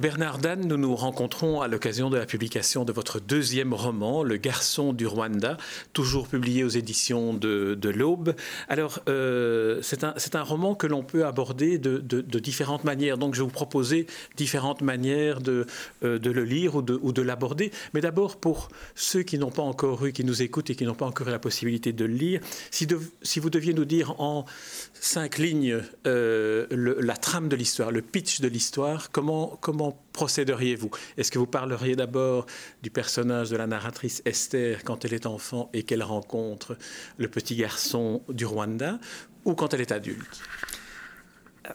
Bernard Dan, nous nous rencontrons à l'occasion de la publication de votre deuxième roman, Le garçon du Rwanda, toujours publié aux éditions de, l'Aube. Alors, euh, c'est un, un, roman que l'on peut aborder de, de, différentes manières. Donc, je vais vous proposer différentes manières de, euh, le lire ou de, ou de l'aborder. Mais d'abord, pour ceux qui n'ont pas encore eu, qui nous écoutent et qui n'ont pas encore eu la possibilité de le lire, si, si vous deviez nous dire en cinq lignes euh, la trame de l'histoire, le pitch de l'histoire, comment, comment procéderiez-vous? Est-ce que vous parleriez d'abord du personnage de la narratrice Esther quand elle est enfant et qu'elle rencontre le petit garçon du Rwanda ou quand elle est adulte?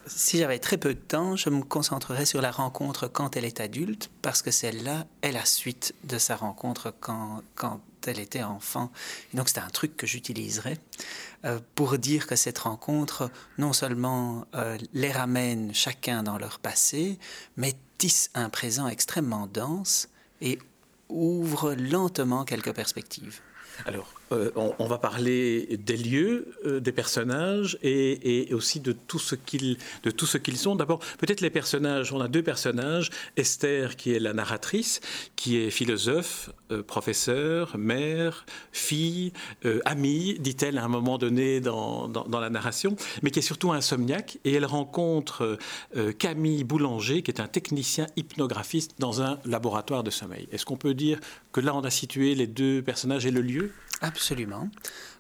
Si j'avais très peu de temps, je me concentrerais sur la rencontre quand elle est adulte, parce que celle-là est la suite de sa rencontre quand, quand elle était enfant. Et donc c'est un truc que j'utiliserais euh, pour dire que cette rencontre non seulement euh, les ramène chacun dans leur passé, mais tisse un présent extrêmement dense et ouvre lentement quelques perspectives. Alors, euh, on, va parler des lieux, des personnages et, aussi de tout ce qu'ils de tout ce qu'ils sont. D'abord, peut-être les personnages. On a deux personnages. Esther, qui est la narratrice, qui est philosophe, euh, professeur, mère, fille, amie, dit-elle à un moment donné dans, dans, la narration, mais qui est surtout insomniaque. Et elle rencontre Camille Boulanger, qui est un technicien hypnographiste dans un laboratoire de sommeil. Est-ce qu'on peut dire que là, on a situé les deux personnages et le lieu? Absolument.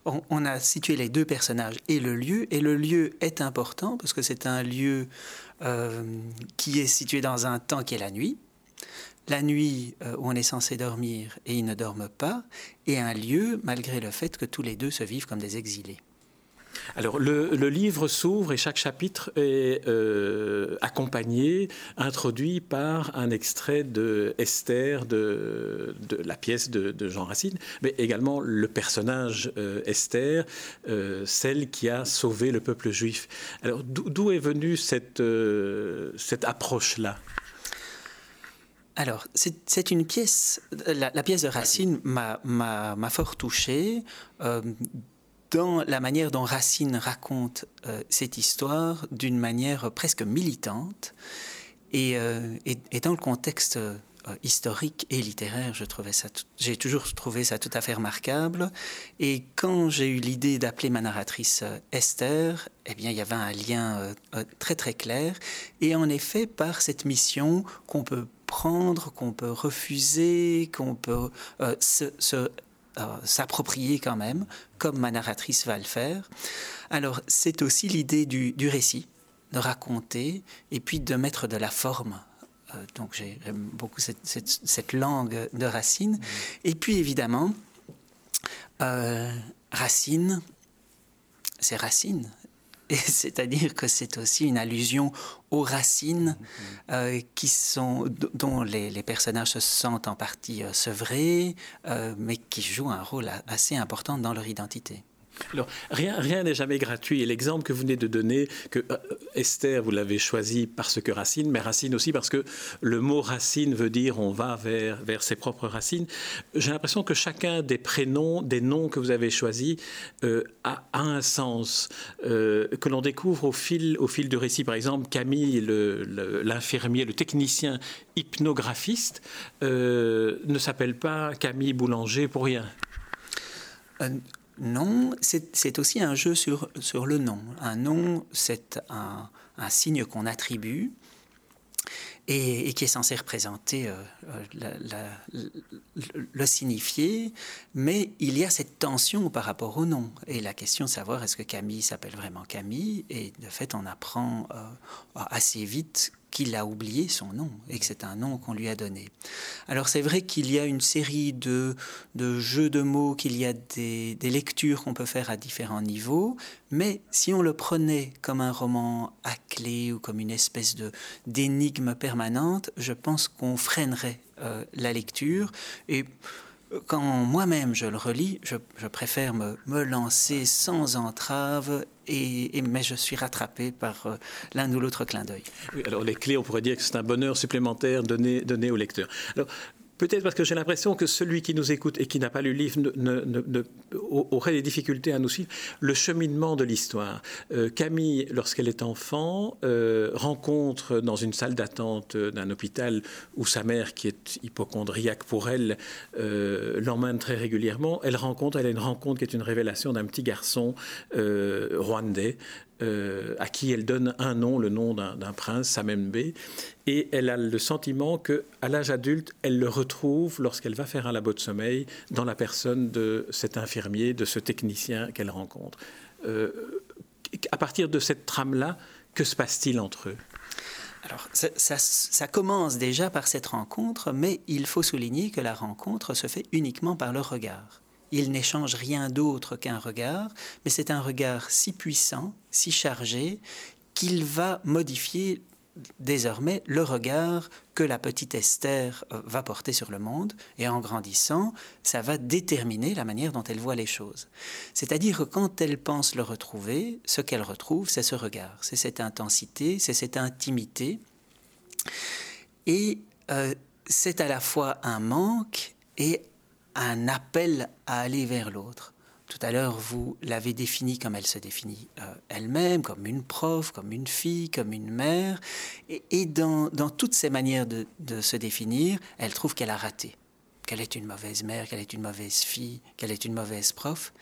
On, a situé les deux personnages et le lieu, et le lieu est important parce que c'est un lieu euh, qui est situé dans un temps qui est la nuit, la nuit euh, où on est censé dormir et ils ne dorment pas, et un lieu malgré le fait que tous les deux se vivent comme des exilés. Alors le, livre s'ouvre et chaque chapitre est euh, accompagné, introduit par un extrait de Esther, de, la pièce de, Jean Racine, mais également le personnage euh, Esther, celle qui a sauvé le peuple juif. Alors d'où est venue cette, cette approche-là? Alors, c'est une pièce, la, pièce de Racine m'a fort touché dans la manière dont Racine raconte euh, cette histoire d'une manière presque militante et, euh, dans le contexte euh, historique et littéraire, je trouvais ça, j'ai toujours trouvé ça tout à fait remarquable. Et quand j'ai eu l'idée d'appeler ma narratrice Esther, eh bien, il y avait un lien très très clair. Et en effet, par cette mission qu'on peut prendre, qu'on peut refuser, qu'on peut se, se euh, s'approprier quand même, comme ma narratrice va le faire. Alors c'est aussi l'idée du, récit, de raconter et puis de mettre de la forme. Euh, donc j'aime beaucoup cette, langue de Racine. Mmh. Et puis évidemment, euh, Racine, c'est Racine, c'est-à-dire que c'est aussi une allusion aux racines mm-hmm. euh, qui sont, dont les, personnages se sentent en partie euh, sevrés, euh, mais qui jouent un rôle assez important dans leur identité. Rien rien n'est jamais gratuit. Et l'exemple que vous venez de donner, que euh, Esther, vous l'avez choisi parce que Racine, mais Racine aussi parce que le mot Racine veut dire on va vers, vers ses propres racines. J'ai l'impression que chacun des prénoms, des noms que vous avez choisis euh, a, un sens euh, que l'on découvre au fil, au fil du récit. Par exemple, Camille, l'infirmier, le, le, technicien hypnographiste, ne s'appelle pas Camille Boulanger pour rien. Non, c'est aussi un jeu sur, sur le nom. Un nom, c'est un, un, signe qu'on attribue et, qui est censé représenter euh, euh, le signifier, mais il y a cette tension par rapport au nom. Et la question de savoir est-ce que Camille s'appelle vraiment Camille, et de fait on apprend euh, assez vite qu'il a oublié son nom et que c'est un nom qu'on lui a donné. Alors c'est vrai qu'il y a une série de, de jeux de mots, qu'il y a des, lectures qu'on peut faire à différents niveaux, mais si on le prenait comme un roman à clé ou comme une espèce de d'énigme permanente, je pense qu'on freinerait euh, la lecture et quand moi-même je le relis, je, préfère me, lancer sans entrave, et, mais je suis rattrapé par euh, l'un ou l'autre clin d'œil. Oui, alors les clés, on pourrait dire que c'est un bonheur supplémentaire donné, au lecteur. Peut-être parce que j'ai l'impression que celui qui nous écoute et qui n'a pas lu le livre aurait des difficultés à nous suivre. Le cheminement de l'histoire. Euh, Camille, lorsqu'elle est enfant, euh, rencontre dans une salle d'attente d'un hôpital où sa mère, qui est hypochondriaque pour elle, euh, l'emmène très régulièrement. Elle rencontre, elle a une rencontre qui est une révélation d'un petit garçon rwandais euh, à qui elle donne un nom, le nom d'un prince, Samembe, et elle a le sentiment que, à l'âge adulte, elle le retrouve lorsqu'elle va faire un labo de sommeil dans la personne de cet infirmier, de ce technicien qu'elle rencontre. Euh, à partir de cette trame-là, que se passe-t-il entre eux? Alors, ça, ça, commence déjà par cette rencontre, mais il faut souligner que la rencontre se fait uniquement par le regard. Il n'échange rien d'autre qu'un regard, mais c'est un regard si puissant, si chargé, qu'il va modifier désormais le regard que la petite Esther euh, va porter sur le monde, et en grandissant, ça va déterminer la manière dont elle voit les choses. C'est-à-dire que quand elle pense le retrouver, ce qu'elle retrouve, c'est ce regard, c'est cette intensité, c'est cette intimité, et euh, c'est à la fois un manque et un appel à aller vers l'autre. Tout à l'heure, vous l'avez définie comme elle se définit euh, elle-même, comme une prof, comme une fille, comme une mère. Et, dans, toutes ces manières de, se définir, elle trouve qu'elle a raté, qu'elle est une mauvaise mère, qu'elle est une mauvaise fille, qu'elle est une mauvaise prof.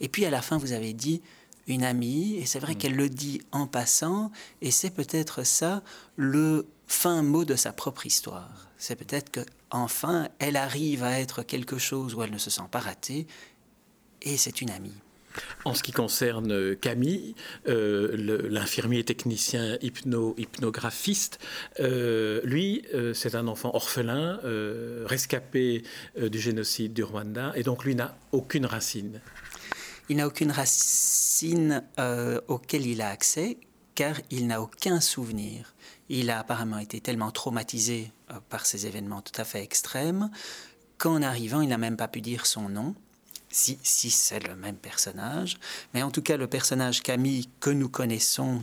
Et puis à la fin, vous avez dit une amie, et c'est vrai mm. qu'elle le dit en passant, et c'est peut-être ça le fin mot de sa propre histoire. C'est peut-être que enfin, elle arrive à être quelque chose où elle ne se sent pas ratée, et c'est une amie. En ce qui concerne Camille, euh, l'infirmier technicien hypno, hypnographiste, euh, lui, euh, c'est un enfant orphelin, rescapé du génocide du Rwanda, et donc lui n'a aucune racine. Il n'a aucune racine auquel il a accès, car il n'a aucun souvenir. Il a apparemment été tellement traumatisé euh, par ces événements tout à fait extrêmes qu'en arrivant, il n'a même pas pu dire son nom. Si, si c'est le même personnage. Mais en tout cas, le personnage Camille que nous connaissons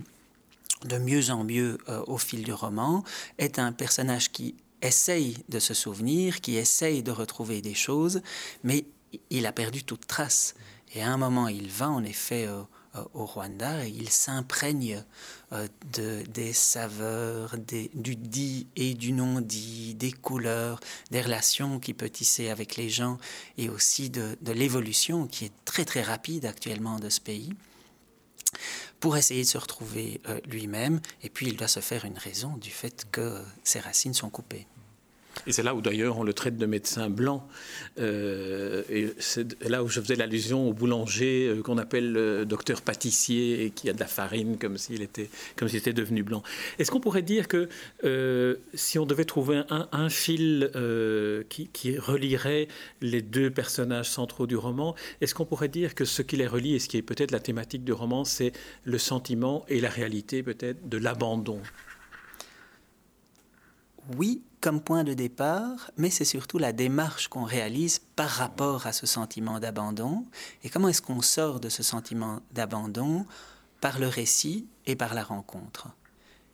de mieux en mieux euh, au fil du roman est un personnage qui essaye de se souvenir, qui essaye de retrouver des choses, mais il a perdu toute trace. Et à un moment, il va en effet euh, au Rwanda et il s'imprègne euh, de, des saveurs, du dit et du non-dit, des couleurs, des relations qu'il peut tisser avec les gens et aussi de, l'évolution qui est très très rapide actuellement de ce pays pour essayer de se retrouver euh, lui-même. Et puis il doit se faire une raison du fait que ses racines sont coupées. Et c'est là où d'ailleurs on le traite de médecin blanc. Euh, et c'est là où je faisais l'allusion au boulanger euh, qu'on appelle le docteur pâtissier et qui a de la farine comme s'il était, comme s'il était devenu blanc. Est-ce qu'on pourrait dire que euh, si on devait trouver un, fil qui, relierait les deux personnages centraux du roman, est-ce qu'on pourrait dire que ce qui les relie et ce qui est peut-être la thématique du roman, c'est le sentiment et la réalité peut-être de l'abandon? Oui, comme point de départ, mais c'est surtout la démarche qu'on réalise par rapport à ce sentiment d'abandon. Et comment est-ce qu'on sort de ce sentiment d'abandon Par le récit et par la rencontre?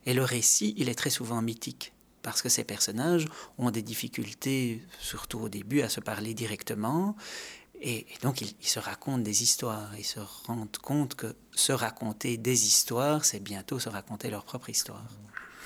Et le récit, il est très souvent mythique, parce que ces personnages ont des difficultés, surtout au début, à se parler directement. Et, donc, ils, se racontent des histoires. Ils se rendent compte que se raconter des histoires, c'est bientôt se raconter leur propre histoire.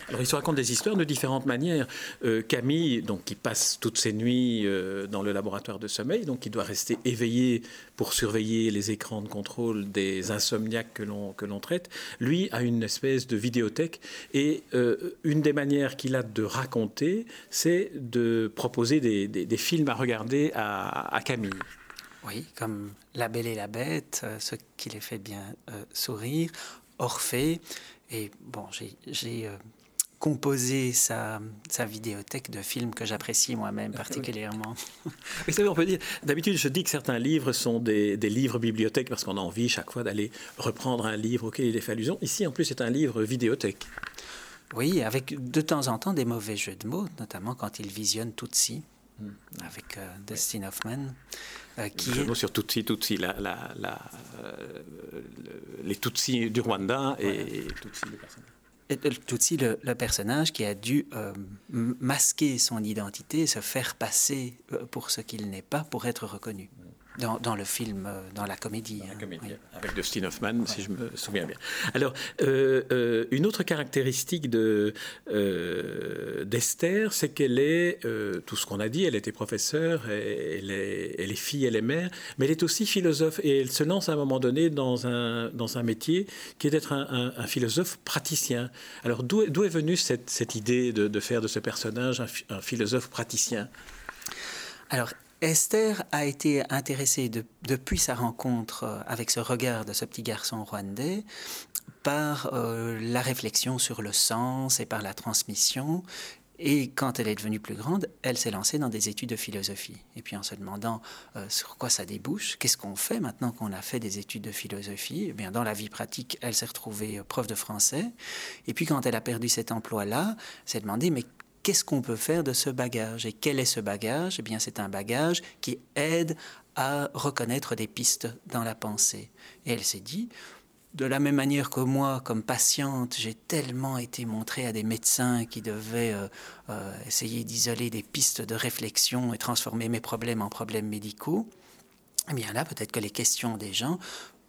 Alors, il se raconte des histoires de différentes manières. Euh, Camille, donc, qui passe toutes ses nuits euh, dans le laboratoire de sommeil, donc qui doit rester éveillé pour surveiller les écrans de contrôle des insomniaques que l'on que l'on traite, lui a une espèce de vidéothèque. Et euh, une des manières qu'il a de raconter, c'est de proposer des, des, films à regarder à, à Camille. Oui, comme La Belle et la Bête, ce qui les fait bien sourire, Orphée. Et bon, j'ai composer sa, sa, vidéothèque de films que j'apprécie moi-même ah particulièrement. Oui, on peut dire, d'habitude, je dis que certains livres sont des, des livres bibliothèques parce qu'on a envie chaque fois d'aller reprendre un livre auquel il est fait allusion. Ici, en plus, c'est un livre vidéothèque. Oui, avec de temps en temps des mauvais jeux de mots, notamment quand il visionne Tutsi, hmm. avec euh, Dustin Hoffman. Euh, qui est... sur Tutsi, Tutsi, la, la, la, euh, les Tutsis du Rwanda et, Tutsi du personnage. Tutsi, le, le, personnage qui a dû masquer son identité, se faire passer pour ce qu'il n'est pas pour être reconnu. Dans, le film, euh, dans la comédie. Dans la hein, Avec Dustin Hoffman, si je me souviens bien. Alors, euh, euh, une autre caractéristique de, d'Esther, c'est qu'elle est, tout ce qu'on a dit, elle était professeure, elle est, elle est fille, elle est mère, mais elle est aussi philosophe et elle se lance à un moment donné dans un, dans un métier qui est d'être un, philosophe praticien. Alors, d'où, d'où est venue cette, cette idée de, de, faire de ce personnage un, un philosophe praticien? Alors, Esther a été intéressée depuis sa rencontre euh, avec ce regard de ce petit garçon rwandais par euh, la réflexion sur le sens et par la transmission. Et quand elle est devenue plus grande, elle s'est lancée dans des études de philosophie. Et puis en se demandant euh, sur quoi ça débouche, qu'est-ce qu'on fait maintenant qu'on a fait des études de philosophie? Eh bien, dans la vie pratique, elle s'est retrouvée prof de français. Et puis quand elle a perdu cet emploi-là, s'est demandé mais qu'est-ce qu'on peut faire de ce bagage Et quel est ce bagage? Eh bien, c'est un bagage qui aide à reconnaître des pistes dans la pensée. Et elle s'est dit, de la même manière que moi, comme patiente, j'ai tellement été montrée à des médecins qui devaient euh, euh, essayer d'isoler des pistes de réflexion et transformer mes problèmes en problèmes médicaux, eh bien là, peut-être que les questions des gens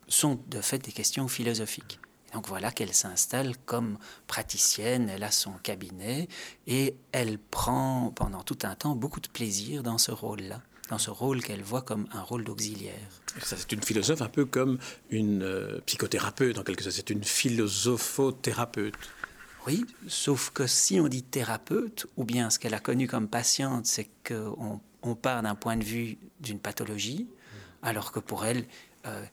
sont de fait des questions philosophiques. Donc voilà qu'elle s'installe comme praticienne, elle a son cabinet et elle prend pendant tout un temps beaucoup de plaisir dans ce rôle-là dans ce rôle qu'elle voit comme un rôle d'auxiliaire. Ça, c'est une philosophe un peu comme une euh, psychothérapeute, en quelque sorte. C'est une philosophothérapeute. Oui, sauf que si on dit thérapeute, ou bien ce qu'elle a connu comme patiente, c'est qu'on on part d'un point de vue d'une pathologie, alors que pour elle, euh,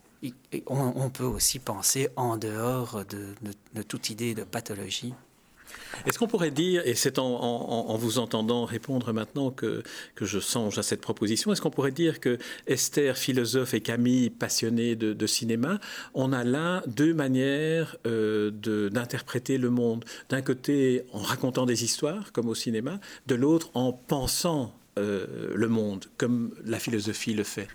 on, peut aussi penser en dehors de, toute idée de pathologie. Est-ce qu'on pourrait dire, et c'est en, vous entendant répondre maintenant que, je songe à cette proposition, est-ce qu'on pourrait dire que Esther, philosophe, et Camille, passionnée de, cinéma, on a là deux manières euh, d'interpréter le monde. D'un côté, en racontant des histoires, comme au cinéma, de l'autre, en pensant euh, le monde, comme la philosophie le fait.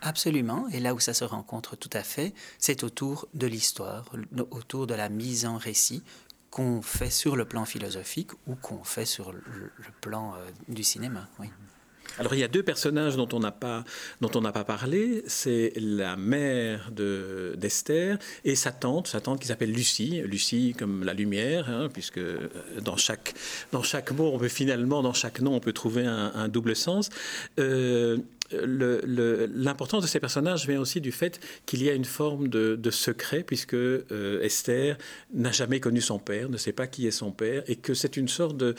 Absolument, et là où ça se rencontre tout à fait, c'est autour de l'histoire, autour de la mise en récit qu'on fait sur le plan philosophique ou qu'on fait sur le, plan euh, du cinéma. Alors il y a deux personnages dont on n'a pas pas parlé, c'est la mère de d'Esther et sa tante, sa tante qui s'appelle Lucie, Lucie comme la lumière, hein, puisque euh, dans chaque dans chaque mot on peut finalement dans chaque nom on peut trouver un, double sens. Euh, l'importance de ces personnages vient aussi du fait qu'il y a une forme de, secret, puisque euh, Esther n'a jamais connu son père, ne sait pas qui est son père, et que c'est une sorte de,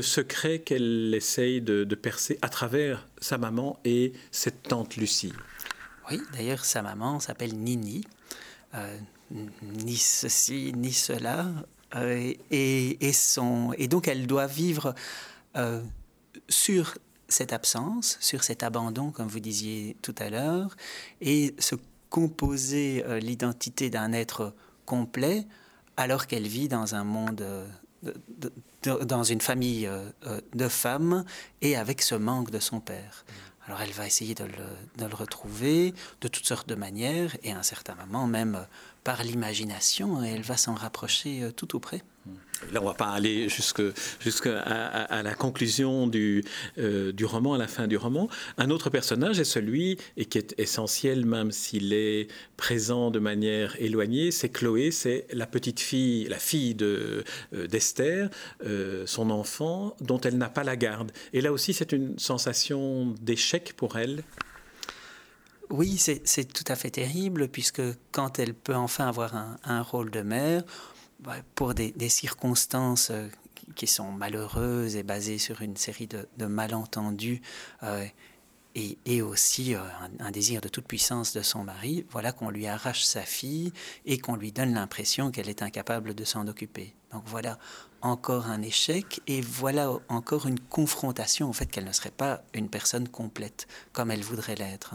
secret qu'elle essaye de, percer à travers sa maman et cette tante Lucie. Oui, d'ailleurs, sa maman s'appelle Nini, euh, ni ceci, ni cela, euh, et, et donc elle doit vivre sur cette absence, sur cet abandon, comme vous disiez tout à l'heure, et se composer euh, l'identité d'un être complet alors qu'elle vit dans un monde, euh, dans une famille euh, de femmes et avec ce manque de son père. Alors elle va essayer de le, de le, retrouver de toutes sortes de manières et à un certain moment même par l'imagination, elle va s'en rapprocher tout auprès. Là, on va pas aller jusqu'à la conclusion du, euh, du roman, à la fin du roman. Un autre personnage est celui, et qui est essentiel même s'il est présent de manière éloignée, c'est Chloé, c'est la petite fille, la fille de euh, d'Esther, euh, son enfant, dont elle n'a pas la garde. Et là aussi, c'est une sensation d'échec pour elle. Oui, c'est tout à fait terrible, puisque quand elle peut enfin avoir un, un rôle de mère, pour des, circonstances euh, qui sont malheureuses et basées sur une série de, malentendus euh, et, aussi euh, un, désir de toute puissance de son mari, voilà qu'on lui arrache sa fille et qu'on lui donne l'impression qu'elle est incapable de s'en occuper. Donc voilà encore un échec et voilà encore une confrontation au fait qu'elle ne serait pas une personne complète comme elle voudrait l'être.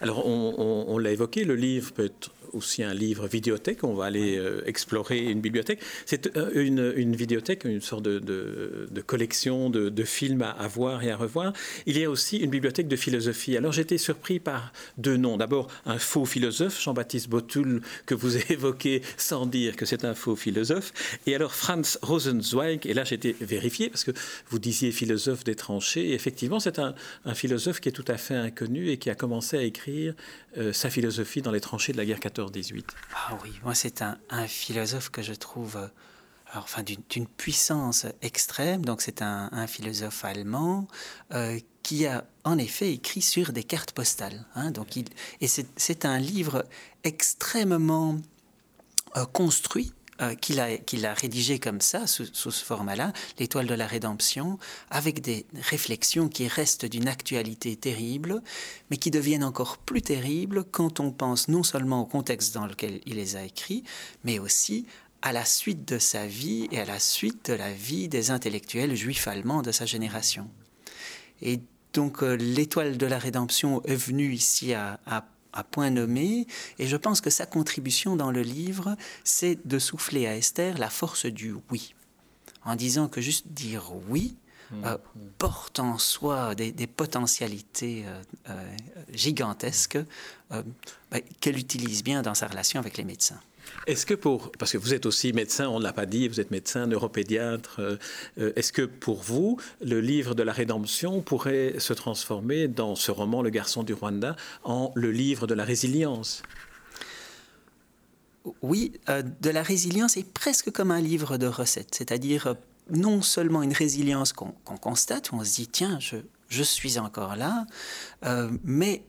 Alors, on l'a évoqué, le livre peut être aussi un livre vidéothèque. On va aller euh, explorer une bibliothèque. C'est euh, une, une, vidéothèque, une sorte de, de, collection de, de, films à, voir et à revoir. Il y a aussi une bibliothèque de philosophie. Alors j'étais surpris par deux noms. D'abord, un faux philosophe, Jean-Baptiste Botul, que vous évoquez sans dire que c'est un faux philosophe. Et alors Franz Rosenzweig, et là j'étais vérifié parce que vous disiez philosophe des tranchées. Et effectivement, c'est un, un, philosophe qui est tout à fait inconnu et qui a commencé à écrire euh, sa philosophie dans les tranchées de la guerre 14-18. Ah oui, moi c'est un, philosophe que je trouve euh, enfin, d'une puissance extrême. Donc c'est un, philosophe allemand euh, qui a en effet écrit sur des cartes postales. Hein. donc il, et c'est un livre extrêmement construit euh, qu'il a, rédigé comme ça, sous, ce format-là, l'étoile de la rédemption, avec des réflexions qui restent d'une actualité terrible, mais qui deviennent encore plus terribles quand on pense non seulement au contexte dans lequel il les a écrits, mais aussi à la suite de sa vie et à la suite de la vie des intellectuels juifs allemands de sa génération. Et donc euh, l'étoile de la rédemption est venue ici à à point nommé, et je pense que sa contribution dans le livre, c'est de souffler à Esther la force du oui, en disant que juste dire oui mmh. euh, porte en soi des, potentialités euh, euh, gigantesques bah, qu'elle utilise bien dans sa relation avec les médecins. Est-ce que pour, parce que vous êtes aussi médecin, on ne l'a pas dit, vous êtes médecin, neuropédiatre, euh, euh, est-ce que pour vous, le livre de la rédemption pourrait se transformer dans ce roman, Le garçon du Rwanda, en le livre de la résilience? Oui, euh, de la résilience est presque comme un livre de recettes, c'est-à-dire non seulement une résilience qu'on constate, où on se dit, tiens, je, je suis encore là, mais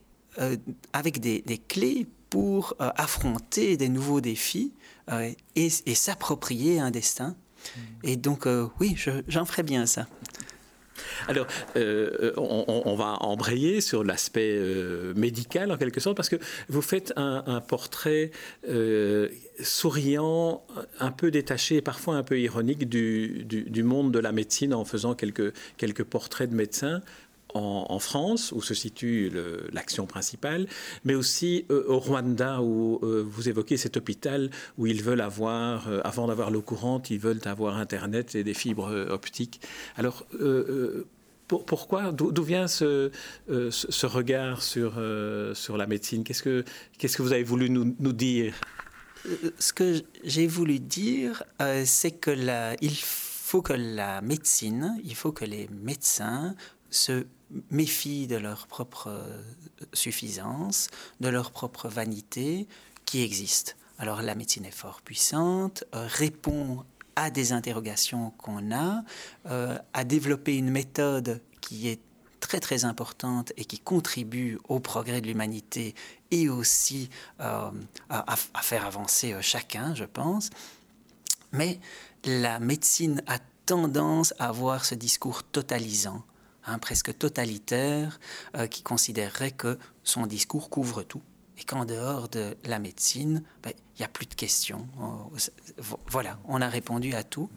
avec des, des clés pour euh, affronter des nouveaux défis euh, et, s'approprier un destin. Mm. Et donc, euh, oui, j'en ferai bien ça. Alors, on, va embrayer sur l'aspect médical en quelque sorte, parce que vous faites un, portrait souriant, un peu détaché, parfois un peu ironique du, du, monde de la médecine en faisant quelques, quelques portraits de médecins en, France, où se situe l'action principale, mais aussi euh, au Rwanda, où euh, vous évoquez cet hôpital où ils veulent avoir, euh, avant d'avoir l'eau courante, ils veulent avoir Internet et des fibres optiques. Alors, pourquoi D'où vient ce, regard sur, la médecine? Qu'est-ce que vous avez voulu nous, nous dire? Ce que j'ai voulu dire, c'est que la, il faut que la médecine, il faut que les médecins se méfient de leur propre euh, suffisance, de leur propre vanité qui existe. Alors la médecine est fort puissante, euh, répond à des interrogations qu'on a, euh, a développé une méthode qui est très très importante et qui contribue au progrès de l'humanité et aussi à, faire avancer chacun, je pense. Mais la médecine a tendance à avoir ce discours totalisant presque totalitaire, euh, qui considérerait que son discours couvre tout et qu'en dehors de la médecine, ben, il n'y a plus de questions. Euh, voilà, on a répondu à tout.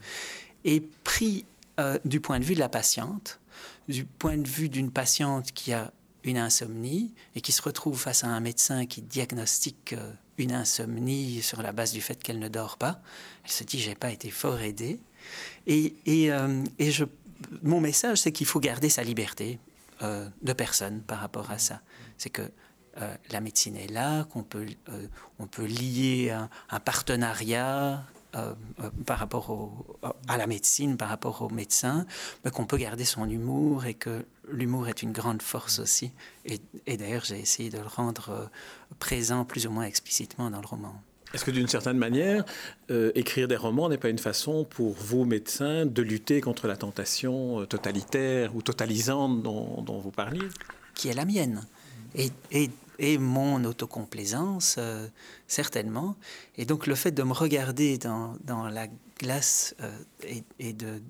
Et pris euh, du point de vue de la patiente, du point de vue d'une patiente qui a une insomnie et qui se retrouve face à un médecin qui diagnostique une insomnie sur la base du fait qu'elle ne dort pas, elle se dit j'ai pas été fort aidée. Et, et, et je mon message, c'est qu'il faut garder sa liberté euh, de personne par rapport à ça. C'est que euh, la médecine est là, qu'on peut, euh, on peut lier un, partenariat par rapport à la médecine, par rapport aux médecins, mais qu'on peut garder son humour et que l'humour est une grande force aussi. et d'ailleurs, j'ai essayé de le rendre présent plus ou moins explicitement dans le roman. Est-ce que d'une certaine manière, euh, écrire des romans n'est pas une façon pour vous, médecins, de lutter contre la tentation euh, totalitaire ou totalisante dont, vous parliez? Qui est la mienne. Et, et, mon autocomplaisance, euh, certainement. Et donc le fait de me regarder dans, dans la glace et, et de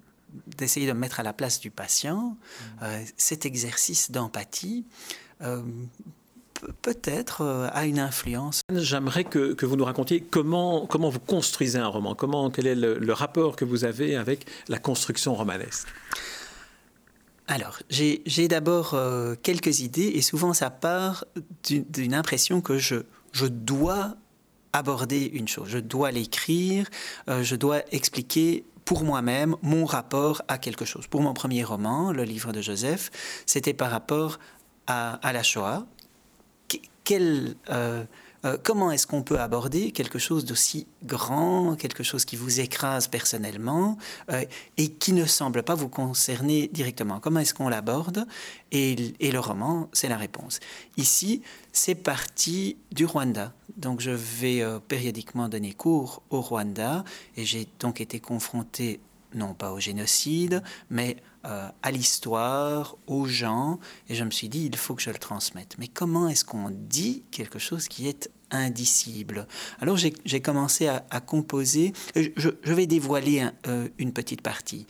d'essayer de me mettre à la place du patient, mmh. cet exercice d'empathie peut-être euh, a une influence. J'aimerais que, que, vous nous racontiez comment, comment vous construisez un roman, comment, quel est le, rapport que vous avez avec la construction romanesque? alors, j'ai d'abord euh, quelques idées et souvent ça part d'une impression que je, je dois aborder une chose, je dois l'écrire, euh, je dois expliquer pour moi-même mon rapport à quelque chose. Pour mon premier roman, le livre de Joseph, c'était par rapport à, à, la Shoah. Euh, euh, comment est-ce qu'on peut aborder quelque chose d'aussi grand, quelque chose qui vous écrase personnellement euh, et qui ne semble pas vous concerner directement? Comment est-ce qu'on l'aborde? Et, et, le roman, c'est la réponse. Ici, c'est parti du Rwanda. Donc je vais périodiquement donner cours au Rwanda et j'ai donc été confronté non pas au génocide, mais à l'histoire, aux gens, et je me suis dit, il faut que je le transmette. Mais comment est-ce qu'on dit quelque chose qui est indicible? Alors j'ai commencé à, composer, je, vais dévoiler euh, une petite partie,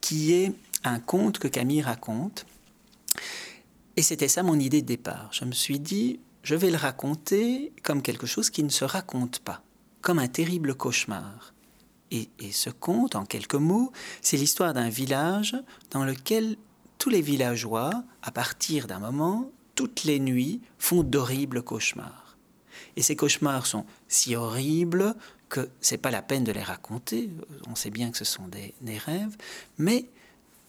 qui est un conte que Camille raconte. Et c'était ça mon idée de départ. Je me suis dit, je vais le raconter comme quelque chose qui ne se raconte pas, comme un terrible cauchemar. Et, ce conte, en quelques mots, c'est l'histoire d'un village dans lequel tous les villageois, à partir d'un moment, toutes les nuits, font d'horribles cauchemars. Et ces cauchemars sont si horribles que c'est pas la peine de les raconter. On sait bien que ce sont des, des rêves, mais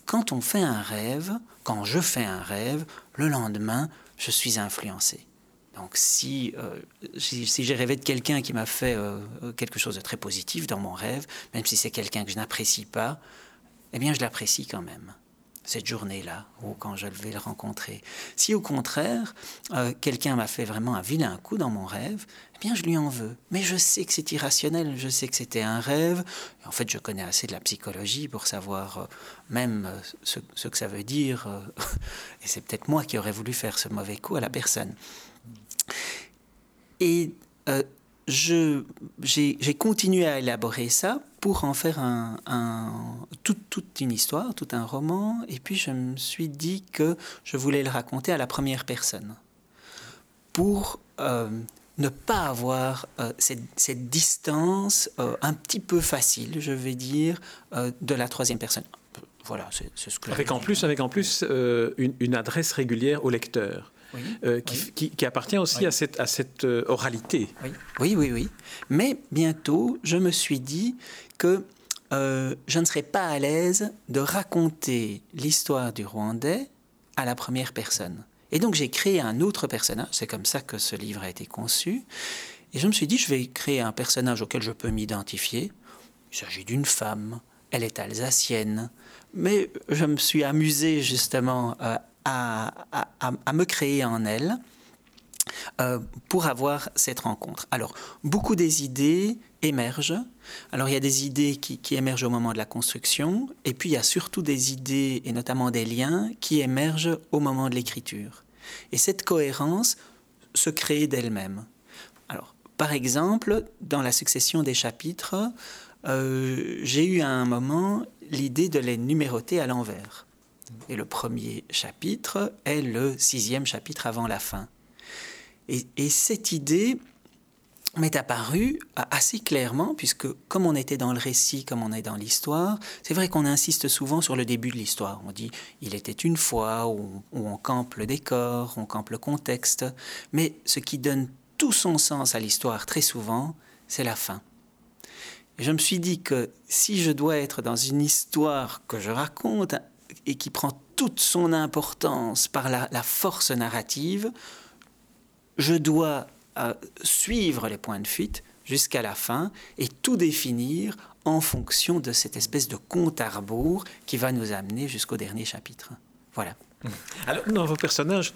quand on fait un rêve, quand je fais un rêve, le lendemain, je suis influencé. Donc si, euh, si, j'ai rêvé de quelqu'un qui m'a fait euh, quelque chose de très positif dans mon rêve, même si c'est quelqu'un que je n'apprécie pas, eh bien je l'apprécie quand même, cette journée-là, ou quand je vais le rencontrer. Si au contraire, euh, quelqu'un m'a fait vraiment un vilain coup dans mon rêve, eh bien je lui en veux. Mais je sais que c'est irrationnel, je sais que c'était un rêve. En fait, je connais assez de la psychologie pour savoir même ce, que ça veut dire. et c'est peut-être moi qui aurais voulu faire ce mauvais coup à la personne. Et euh, j'ai continué à élaborer ça pour en faire un, toute une histoire, tout un roman. Et puis je me suis dit que je voulais le raconter à la première personne. Pour euh, ne pas avoir euh, cette, distance un petit peu facile, je vais dire, de la troisième personne. Voilà, c'est ce que avec en plus, avec en plus une, une, adresse régulière au lecteur. Euh, qui, appartient aussi à cette, à cette euh, oralité. Oui. oui, oui, Mais bientôt, je me suis dit que euh, je ne serais pas à l'aise de raconter l'histoire du Rwandais à la première personne. Et donc j'ai créé un autre personnage, c'est comme ça que ce livre a été conçu. Et je me suis dit, je vais créer un personnage auquel je peux m'identifier. Il s'agit d'une femme, elle est alsacienne. Mais je me suis amusé justement à, me créer en elle euh, pour avoir cette rencontre. Alors, beaucoup des idées émergent. Alors, il y a des idées qui, émergent au moment de la construction, et puis il y a surtout des idées, et notamment des liens, qui émergent au moment de l'écriture. Et cette cohérence se crée d'elle-même. Alors, par exemple, dans la succession des chapitres, euh, j'ai eu à un moment l'idée de les numéroter à l'envers. Et le premier chapitre est le sixième chapitre avant la fin. Et, cette idée m'est apparue assez clairement, puisque comme on était dans le récit, comme on est dans l'histoire, c'est vrai qu'on insiste souvent sur le début de l'histoire. On dit il était une fois, où, on campe le décor, on campe le contexte, mais ce qui donne tout son sens à l'histoire très souvent, c'est la fin. Et je me suis dit que si je dois être dans une histoire que je raconte, et qui prend toute son importance par la, force narrative, je dois euh, suivre les points de fuite jusqu'à la fin et tout définir en fonction de cette espèce de compte à rebours qui va nous amener jusqu'au dernier chapitre. Voilà. Alors, dans vos personnages,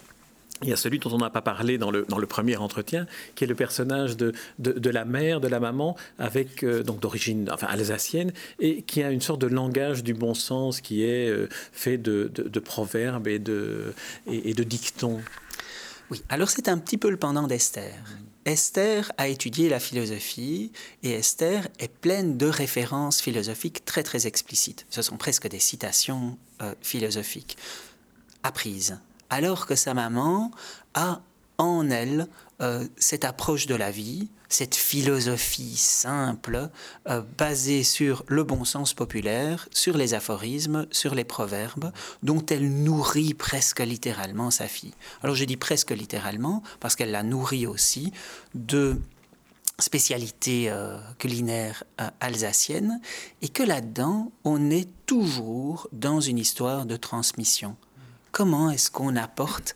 il y a celui dont on n'a pas parlé dans le, dans le premier entretien, qui est le personnage de, de, la mère, de la maman, avec euh, donc d'origine alsacienne, et qui a une sorte de langage du bon sens qui est euh, fait de, de, proverbes et de, et, de dictons. Oui, alors c'est un petit peu le pendant d'Esther. Esther a étudié la philosophie et Esther est pleine de références philosophiques très très explicites. Ce sont presque des citations euh, philosophiques apprises alors que sa maman a en elle euh, cette approche de la vie, cette philosophie simple, euh, basée sur le bon sens populaire, sur les aphorismes, sur les proverbes, dont elle nourrit presque littéralement sa fille. Alors je dis presque littéralement parce qu'elle la nourrit aussi de spécialités euh, culinaires alsaciennes et que là-dedans, on est toujours dans une histoire de transmission. Comment est-ce qu'on apporte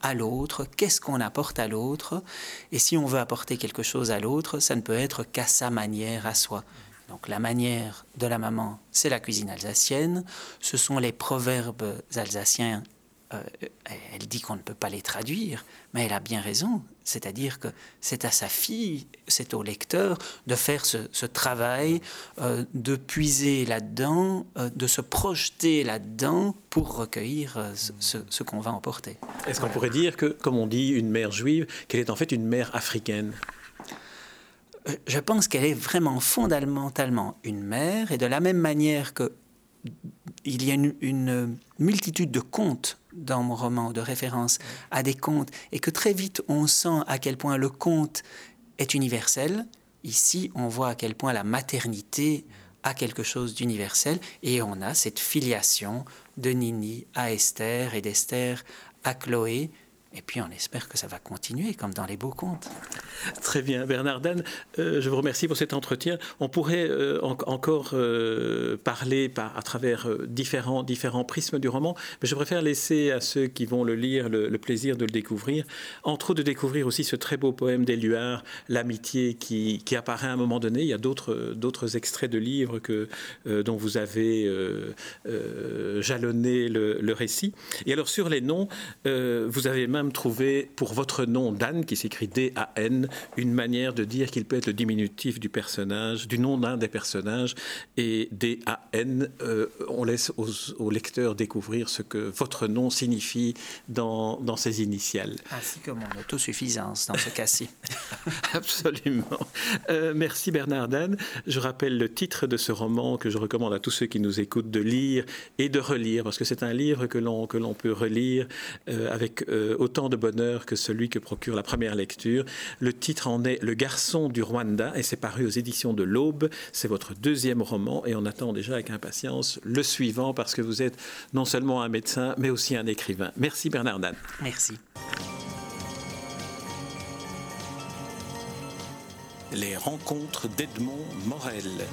à l'autre, qu'est-ce qu'on apporte à l'autre, et si on veut apporter quelque chose à l'autre, ça ne peut être qu'à sa manière, à soi. Donc la manière de la maman, c'est la cuisine alsacienne, ce sont les proverbes alsaciens euh, elle dit qu'on ne peut pas les traduire, mais elle a bien raison. C'est-à-dire que c'est à sa fille, c'est au lecteur de faire ce, travail, euh, de puiser là-dedans, euh, de se projeter là-dedans pour recueillir ce, ce qu'on va emporter. Est-ce qu'on pourrait dire que, comme on dit, une mère juive, qu'elle est en fait une mère africaine? Je pense qu'elle est vraiment fondamentalement une mère, et de la même manière que il y a une, multitude de contes dans mon roman, de références à des contes, et que très vite on sent à quel point le conte est universel. Ici, on voit à quel point la maternité a quelque chose d'universel, et on a cette filiation de Nini à Esther et d'Esther à Chloé, et puis on espère que ça va continuer comme dans les beaux contes. Très bien. Bernard Dan, euh, je vous remercie pour cet entretien. On pourrait euh, encore euh, parler par, à travers différents, différents prismes du roman, mais je préfère laisser à ceux qui vont le lire le, plaisir de le découvrir. Entre autres, de découvrir aussi ce très beau poème d'Éluard, L'amitié, qui, qui, apparaît à un moment donné. Il y a d'autres extraits de livres que, dont vous avez jalonné le, le, récit. Et alors, sur les noms, vous avez même trouver pour votre nom Dan, qui s'écrit D-A-N, une manière de dire qu'il peut être le diminutif du personnage, du nom d'un des personnages, et D-A-N, euh, on laisse aux, lecteurs découvrir ce que votre nom signifie dans, dans ses initiales. Ainsi que mon autosuffisance dans ce cas-ci. Absolument. Euh, merci Bernard Dan. Je rappelle le titre de ce roman que je recommande à tous ceux qui nous écoutent de lire et de relire, parce que c'est un livre que l'on peut relire euh, avec autant autant de bonheur que celui que procure la première lecture. Le titre en est Le garçon du Rwanda et c'est paru aux éditions de l'Aube. C'est votre deuxième roman et on attend déjà avec impatience le suivant parce que vous êtes non seulement un médecin mais aussi un écrivain. Merci Bernard Dan. Merci. Les rencontres d'Edmond Morel.